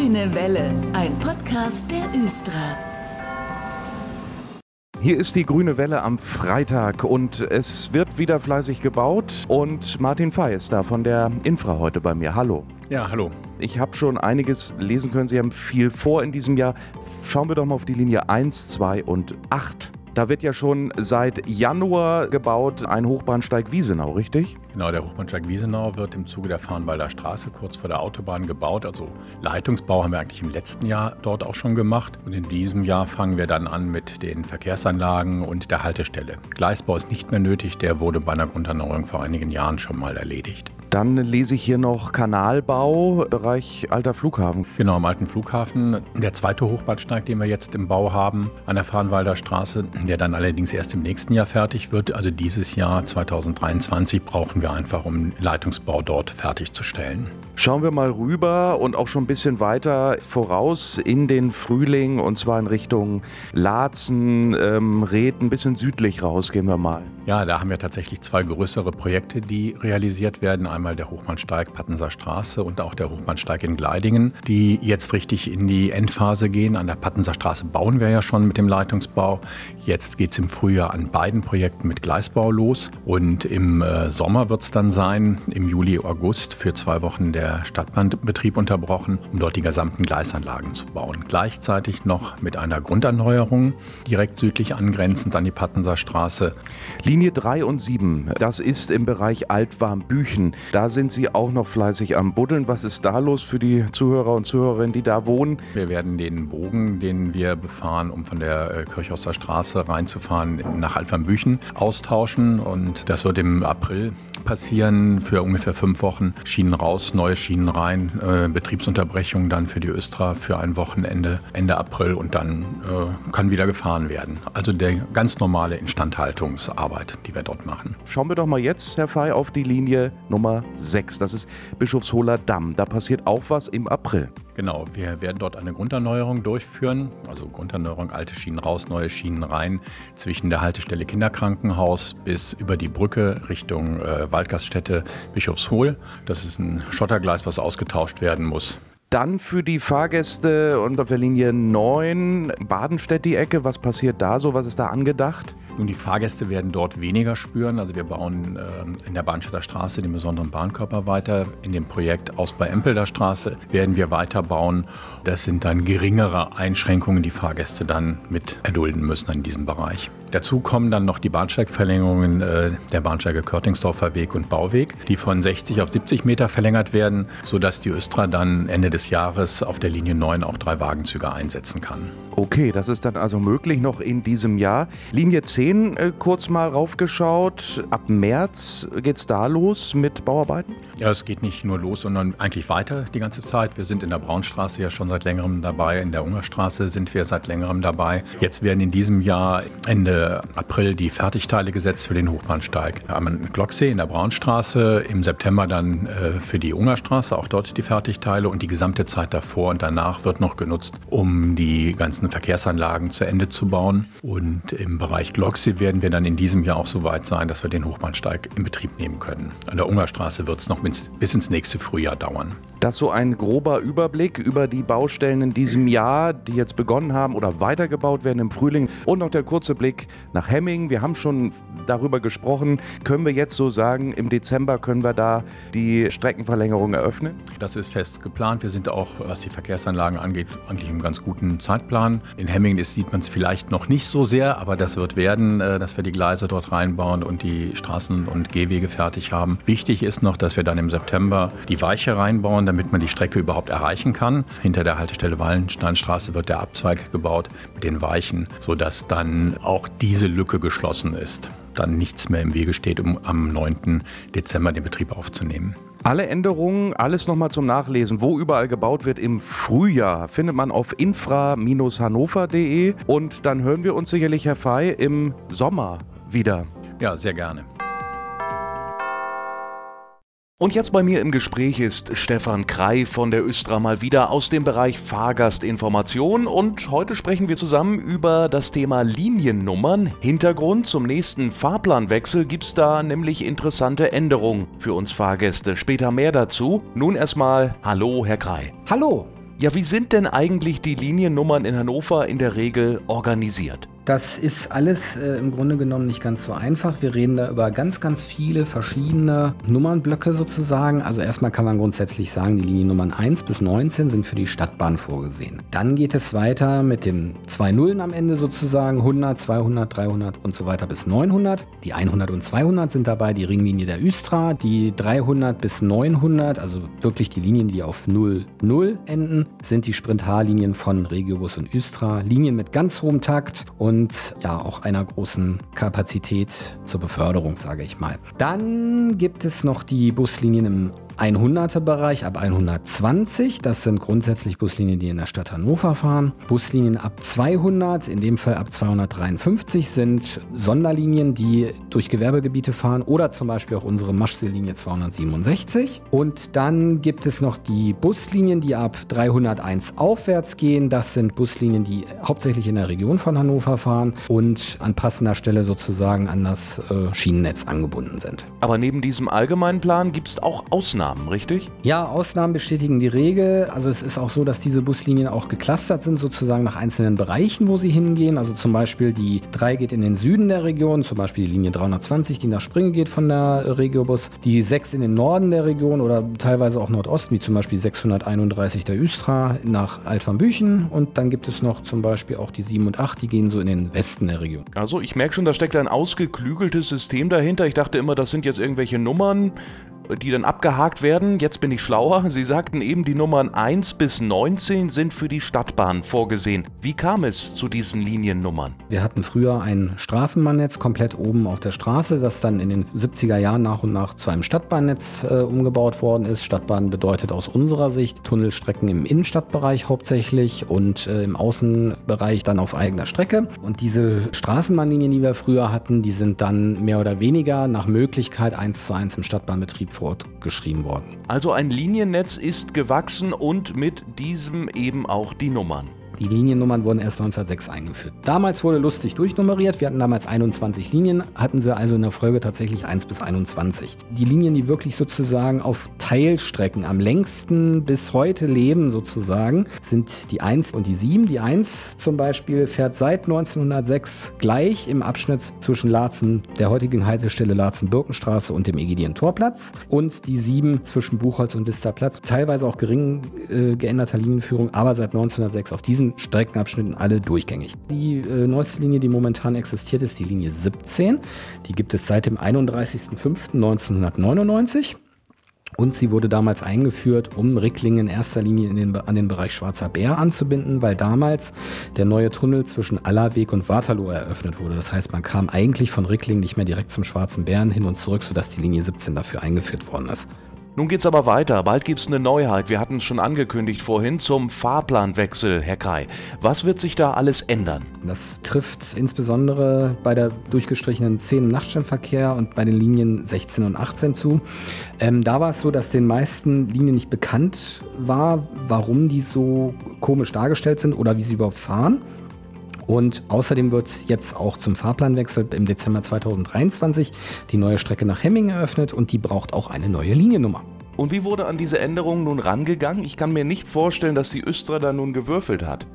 Grüne Welle, ein Podcast der Östra. Hier ist die Grüne Welle am Freitag und es wird wieder fleißig gebaut und Martin Fey ist da von der Infra heute bei mir. Hallo. Ja, hallo. Ich habe schon einiges lesen können. Sie haben viel vor in diesem Jahr. Schauen wir doch mal auf die Linie 1, 2 und 8. Da wird ja schon seit Januar gebaut ein Hochbahnsteig Wiesenau, richtig? Genau, der Hochbahnsteig Wiesenau wird im Zuge der Farnwalder Straße kurz vor der Autobahn gebaut. Also Leitungsbau haben wir eigentlich im letzten Jahr dort auch schon gemacht. Und in diesem Jahr fangen wir dann an mit den Verkehrsanlagen und der Haltestelle. Gleisbau ist nicht mehr nötig, der wurde bei einer Grunderneuerung vor einigen Jahren schon mal erledigt. Dann lese ich hier noch Kanalbau, Bereich Alter Flughafen. Genau, im alten Flughafen. Der zweite Hochbahnsteig, den wir jetzt im Bau haben, an der Farnwalder Straße, der dann allerdings erst im nächsten Jahr fertig wird. Also dieses Jahr 2023 brauchen wir einfach, um Leitungsbau dort fertigzustellen. Schauen wir mal rüber und auch schon ein bisschen weiter voraus in den Frühling und zwar in Richtung Laatzen, ähm, Reth, ein bisschen südlich raus gehen wir mal. Ja, da haben wir tatsächlich zwei größere Projekte, die realisiert werden. Einmal der Hochbahnsteig Pattenser Straße und auch der Hochbahnsteig in Gleidingen, die jetzt richtig in die Endphase gehen. An der Pattenser Straße bauen wir ja schon mit dem Leitungsbau. Jetzt geht es im Frühjahr an beiden Projekten mit Gleisbau los. Und im äh, Sommer wird es dann sein, im Juli, August, für zwei Wochen der Stadtbahnbetrieb unterbrochen, um dort die gesamten Gleisanlagen zu bauen. Gleichzeitig noch mit einer Grunderneuerung direkt südlich angrenzend an die Pattenser Straße. Linie 3 und 7, das ist im Bereich Altwarmbüchen. Da sind Sie auch noch fleißig am Buddeln. Was ist da los für die Zuhörer und Zuhörerinnen, die da wohnen? Wir werden den Bogen, den wir befahren, um von der äh, Kirchhauser Straße reinzufahren, nach Altwarmbüchen austauschen. Und das wird im April passieren für ungefähr fünf Wochen. Schienen raus, neue Schienen rein, äh, Betriebsunterbrechung dann für die Östra für ein Wochenende Ende April und dann äh, kann wieder gefahren werden. Also der ganz normale Instandhaltungsarbeit, die wir dort machen. Schauen wir doch mal jetzt, Herr Fey, auf die Linie Nummer 6. Das ist Bischofsholer Damm. Da passiert auch was im April. Genau, wir werden dort eine Grunderneuerung durchführen. Also Grunderneuerung, alte Schienen raus, neue Schienen rein, zwischen der Haltestelle Kinderkrankenhaus bis über die Brücke Richtung äh, Waldgaststätte Bischofshohl. Das ist ein Schottergleis, was ausgetauscht werden muss. Dann für die Fahrgäste und auf der Linie 9 Badenstedt die Ecke. Was passiert da so? Was ist da angedacht? Nun, die Fahrgäste werden dort weniger spüren. Also wir bauen äh, in der Bahnstädter Straße den besonderen Bahnkörper weiter. In dem Projekt Ausbau-Empelder Straße werden wir weiterbauen. Das sind dann geringere Einschränkungen, die Fahrgäste dann mit erdulden müssen in diesem Bereich. Dazu kommen dann noch die Bahnsteigverlängerungen äh, der Bahnsteige Körtingsdorfer Weg und Bauweg, die von 60 auf 70 Meter verlängert werden, sodass die Östra dann Ende des Jahres auf der Linie 9 auch drei Wagenzüge einsetzen kann. Okay, das ist dann also möglich noch in diesem Jahr. Linie 10 äh, kurz mal raufgeschaut. Ab März geht's da los mit Bauarbeiten? Ja, es geht nicht nur los, sondern eigentlich weiter die ganze Zeit. Wir sind in der Braunstraße ja schon seit längerem dabei. In der Ungerstraße sind wir seit längerem dabei. Jetzt werden in diesem Jahr Ende April die Fertigteile gesetzt für den Hochbahnsteig. Am Glocksee in der Braunstraße, im September dann äh, für die Ungerstraße, auch dort die Fertigteile und die gesamte Zeit davor und danach wird noch genutzt, um die ganzen Verkehrsanlagen zu Ende zu bauen. Und im Bereich Glocksee werden wir dann in diesem Jahr auch so weit sein, dass wir den Hochbahnsteig in Betrieb nehmen können. An der Ungerstraße wird es noch bis ins nächste Frühjahr dauern. Das so ein grober Überblick über die Baustellen in diesem Jahr, die jetzt begonnen haben oder weitergebaut werden im Frühling. Und noch der kurze Blick nach Hemming. Wir haben schon darüber gesprochen. Können wir jetzt so sagen, im Dezember können wir da die Streckenverlängerung eröffnen? Das ist fest geplant. Wir sind auch, was die Verkehrsanlagen angeht, eigentlich im ganz guten Zeitplan. In Hemming ist, sieht man es vielleicht noch nicht so sehr, aber das wird werden, äh, dass wir die Gleise dort reinbauen und die Straßen und Gehwege fertig haben. Wichtig ist noch, dass wir dann im September die Weiche reinbauen damit man die Strecke überhaupt erreichen kann. Hinter der Haltestelle Wallensteinstraße wird der Abzweig gebaut mit den Weichen, sodass dann auch diese Lücke geschlossen ist. Dann nichts mehr im Wege steht, um am 9. Dezember den Betrieb aufzunehmen. Alle Änderungen, alles nochmal zum Nachlesen, wo überall gebaut wird im Frühjahr, findet man auf infra-hannover.de und dann hören wir uns sicherlich, Herr Fey, im Sommer wieder. Ja, sehr gerne. Und jetzt bei mir im Gespräch ist Stefan Krei von der Östra mal wieder aus dem Bereich Fahrgastinformation und heute sprechen wir zusammen über das Thema Liniennummern. Hintergrund zum nächsten Fahrplanwechsel gibt's da nämlich interessante Änderungen für uns Fahrgäste. Später mehr dazu. Nun erstmal Hallo, Herr Krei. Hallo. Ja, wie sind denn eigentlich die Liniennummern in Hannover in der Regel organisiert? Das ist alles äh, im Grunde genommen nicht ganz so einfach. Wir reden da über ganz, ganz viele verschiedene Nummernblöcke sozusagen. Also erstmal kann man grundsätzlich sagen, die Liniennummern 1 bis 19 sind für die Stadtbahn vorgesehen. Dann geht es weiter mit den zwei Nullen am Ende sozusagen, 100, 200, 300 und so weiter bis 900. Die 100 und 200 sind dabei die Ringlinie der Östra, die 300 bis 900, also wirklich die Linien, die auf 0, 0 enden, sind die Sprint-H-Linien von Regiobus und Östra. Linien mit ganz hohem Takt und und ja auch einer großen Kapazität zur Beförderung, sage ich mal. Dann gibt es noch die Buslinien im 100er Bereich ab 120. Das sind grundsätzlich Buslinien, die in der Stadt Hannover fahren. Buslinien ab 200, in dem Fall ab 253, sind Sonderlinien, die durch Gewerbegebiete fahren oder zum Beispiel auch unsere Maschseelinie 267. Und dann gibt es noch die Buslinien, die ab 301 aufwärts gehen. Das sind Buslinien, die hauptsächlich in der Region von Hannover fahren und an passender Stelle sozusagen an das äh, Schienennetz angebunden sind. Aber neben diesem allgemeinen Plan gibt es auch Ausnahmen. Ausnahmen, richtig? Ja, Ausnahmen bestätigen die Regel. Also es ist auch so, dass diese Buslinien auch geclustert sind, sozusagen nach einzelnen Bereichen, wo sie hingehen. Also zum Beispiel die 3 geht in den Süden der Region, zum Beispiel die Linie 320, die nach Springe geht von der Regiobus. Die 6 in den Norden der Region oder teilweise auch Nordosten, wie zum Beispiel 631 der Östra nach Altwarmbüchen. Und dann gibt es noch zum Beispiel auch die 7 und 8, die gehen so in den Westen der Region. Also ich merke schon, da steckt ein ausgeklügeltes System dahinter. Ich dachte immer, das sind jetzt irgendwelche Nummern, die dann abgehakt werden. Jetzt bin ich schlauer. Sie sagten eben, die Nummern 1 bis 19 sind für die Stadtbahn vorgesehen. Wie kam es zu diesen Liniennummern? Wir hatten früher ein Straßenbahnnetz komplett oben auf der Straße, das dann in den 70er Jahren nach und nach zu einem Stadtbahnnetz äh, umgebaut worden ist. Stadtbahn bedeutet aus unserer Sicht Tunnelstrecken im Innenstadtbereich hauptsächlich und äh, im Außenbereich dann auf eigener Strecke. Und diese Straßenbahnlinien, die wir früher hatten, die sind dann mehr oder weniger nach Möglichkeit eins zu eins im Stadtbahnbetrieb fortgeschrieben worden. Also ein Liniennetz ist gewachsen und mit diesem eben auch die Nummern. Die Liniennummern wurden erst 1906 eingeführt. Damals wurde lustig durchnummeriert. Wir hatten damals 21 Linien, hatten sie also in der Folge tatsächlich 1 bis 21. Die Linien, die wirklich sozusagen auf Teilstrecken am längsten bis heute leben, sozusagen, sind die 1 und die 7. Die 1 zum Beispiel fährt seit 1906 gleich im Abschnitt zwischen Laatzen, der heutigen Haltestelle Laatzen-Birkenstraße und dem Egidien-Torplatz und die 7 zwischen Buchholz und Listerplatz. Teilweise auch gering äh, geänderter Linienführung, aber seit 1906 auf diesen Streckenabschnitten alle durchgängig. Die äh, neueste Linie, die momentan existiert, ist die Linie 17. Die gibt es seit dem 31.05.1999. Und sie wurde damals eingeführt, um Ricklingen in erster Linie in den, an den Bereich Schwarzer Bär anzubinden, weil damals der neue Tunnel zwischen Allerweg und Waterloo eröffnet wurde. Das heißt, man kam eigentlich von Ricklingen nicht mehr direkt zum Schwarzen Bären hin und zurück, sodass die Linie 17 dafür eingeführt worden ist. Nun geht's aber weiter. Bald gibt's eine Neuheit. Wir hatten es schon angekündigt vorhin zum Fahrplanwechsel, Herr Krei. Was wird sich da alles ändern? Das trifft insbesondere bei der durchgestrichenen 10 im Nachtsternverkehr und bei den Linien 16 und 18 zu. Ähm, da war es so, dass den meisten Linien nicht bekannt war, warum die so komisch dargestellt sind oder wie sie überhaupt fahren. Und außerdem wird jetzt auch zum Fahrplanwechsel im Dezember 2023 die neue Strecke nach Hemming eröffnet und die braucht auch eine neue Liniennummer. Und wie wurde an diese Änderungen nun rangegangen? Ich kann mir nicht vorstellen, dass die Östra da nun gewürfelt hat.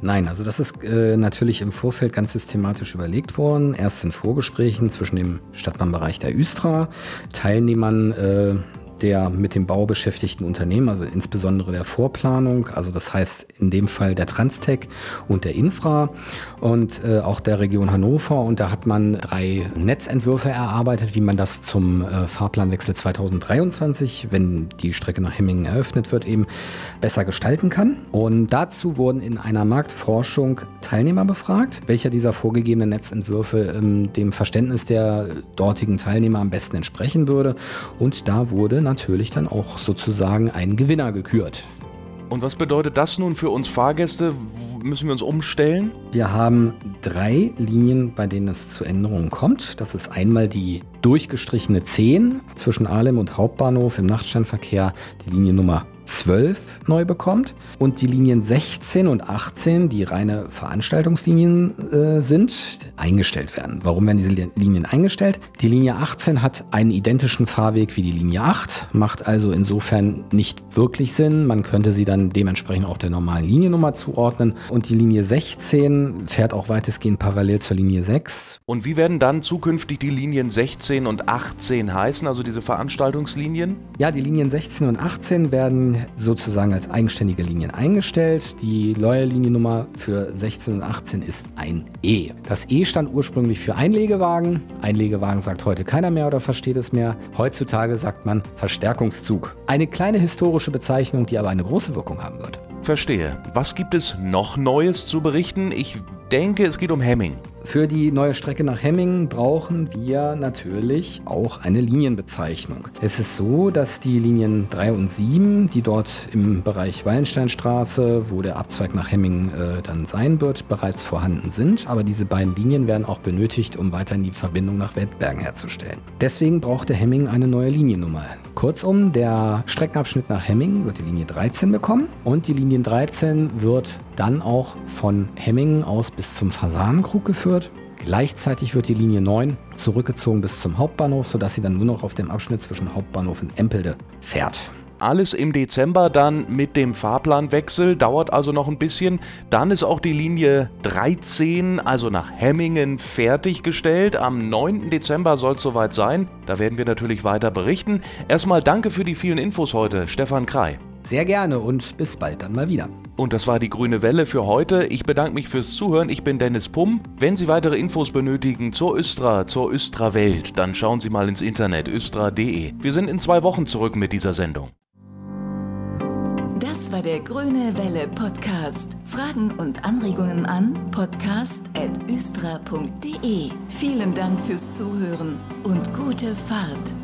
Nein, also das ist äh, natürlich im Vorfeld ganz systematisch überlegt worden. Erst in Vorgesprächen zwischen dem Stadtbahnbereich der Östra, Teilnehmern äh, der mit dem Bau beschäftigten Unternehmen, also insbesondere der Vorplanung, also das heißt in dem Fall der Transtech und der Infra und äh, auch der Region Hannover. Und da hat man drei Netzentwürfe erarbeitet, wie man das zum äh, Fahrplanwechsel 2023, wenn die Strecke nach Hemmingen eröffnet wird, eben besser gestalten kann. Und dazu wurden in einer Marktforschung Teilnehmer befragt, welcher dieser vorgegebenen Netzentwürfe ähm, dem Verständnis der dortigen Teilnehmer am besten entsprechen würde. Und da wurde natürlich dann auch sozusagen ein Gewinner gekürt. Und was bedeutet das nun für uns Fahrgäste? Müssen wir uns umstellen? Wir haben drei Linien, bei denen es zu Änderungen kommt. Das ist einmal die durchgestrichene 10 zwischen Ahlem und Hauptbahnhof im Nachtsternverkehr, die Linie Nummer 12 neu bekommt und die Linien 16 und 18, die reine Veranstaltungslinien äh, sind, eingestellt werden. Warum werden diese Linien eingestellt? Die Linie 18 hat einen identischen Fahrweg wie die Linie 8, macht also insofern nicht wirklich Sinn. Man könnte sie dann dementsprechend auch der normalen Liniennummer zuordnen. Und die Linie 16 fährt auch weitestgehend parallel zur Linie 6. Und wie werden dann zukünftig die Linien 16 und 18 heißen, also diese Veranstaltungslinien? Ja, die Linien 16 und 18 werden sozusagen als eigenständige Linien eingestellt. Die neue Liniennummer für 16 und 18 ist ein E. Das E stand ursprünglich für Einlegewagen. Einlegewagen sagt heute keiner mehr oder versteht es mehr. Heutzutage sagt man Verstärkungszug. Eine kleine historische Bezeichnung, die aber eine große Wirkung haben wird. Verstehe. Was gibt es noch Neues zu berichten? Ich denke, es geht um Hemming. Für die neue Strecke nach Hemmingen brauchen wir natürlich auch eine Linienbezeichnung. Es ist so, dass die Linien 3 und 7, die dort im Bereich Wallensteinstraße, wo der Abzweig nach Hemmingen äh, dann sein wird, bereits vorhanden sind. Aber diese beiden Linien werden auch benötigt, um weiterhin die Verbindung nach Wettbergen herzustellen. Deswegen brauchte Hemmingen eine neue Liniennummer. Kurzum, der Streckenabschnitt nach Hemmingen wird die Linie 13 bekommen und die Linie 13 wird dann auch von Hemmingen aus bis zum Fasanenkrug geführt. Gleichzeitig wird die Linie 9 zurückgezogen bis zum Hauptbahnhof, sodass sie dann nur noch auf dem Abschnitt zwischen Hauptbahnhof und Empelde fährt. Alles im Dezember dann mit dem Fahrplanwechsel, dauert also noch ein bisschen. Dann ist auch die Linie 13, also nach Hemmingen, fertiggestellt. Am 9. Dezember soll es soweit sein. Da werden wir natürlich weiter berichten. Erstmal danke für die vielen Infos heute, Stefan Krei. Sehr gerne und bis bald dann mal wieder. Und das war die grüne Welle für heute. Ich bedanke mich fürs Zuhören. Ich bin Dennis Pumm. Wenn Sie weitere Infos benötigen zur Östra, zur Östra Welt, dann schauen Sie mal ins Internet östra.de. Wir sind in zwei Wochen zurück mit dieser Sendung. Das war der Grüne Welle Podcast. Fragen und Anregungen an podcast.östra.de. Vielen Dank fürs Zuhören und gute Fahrt.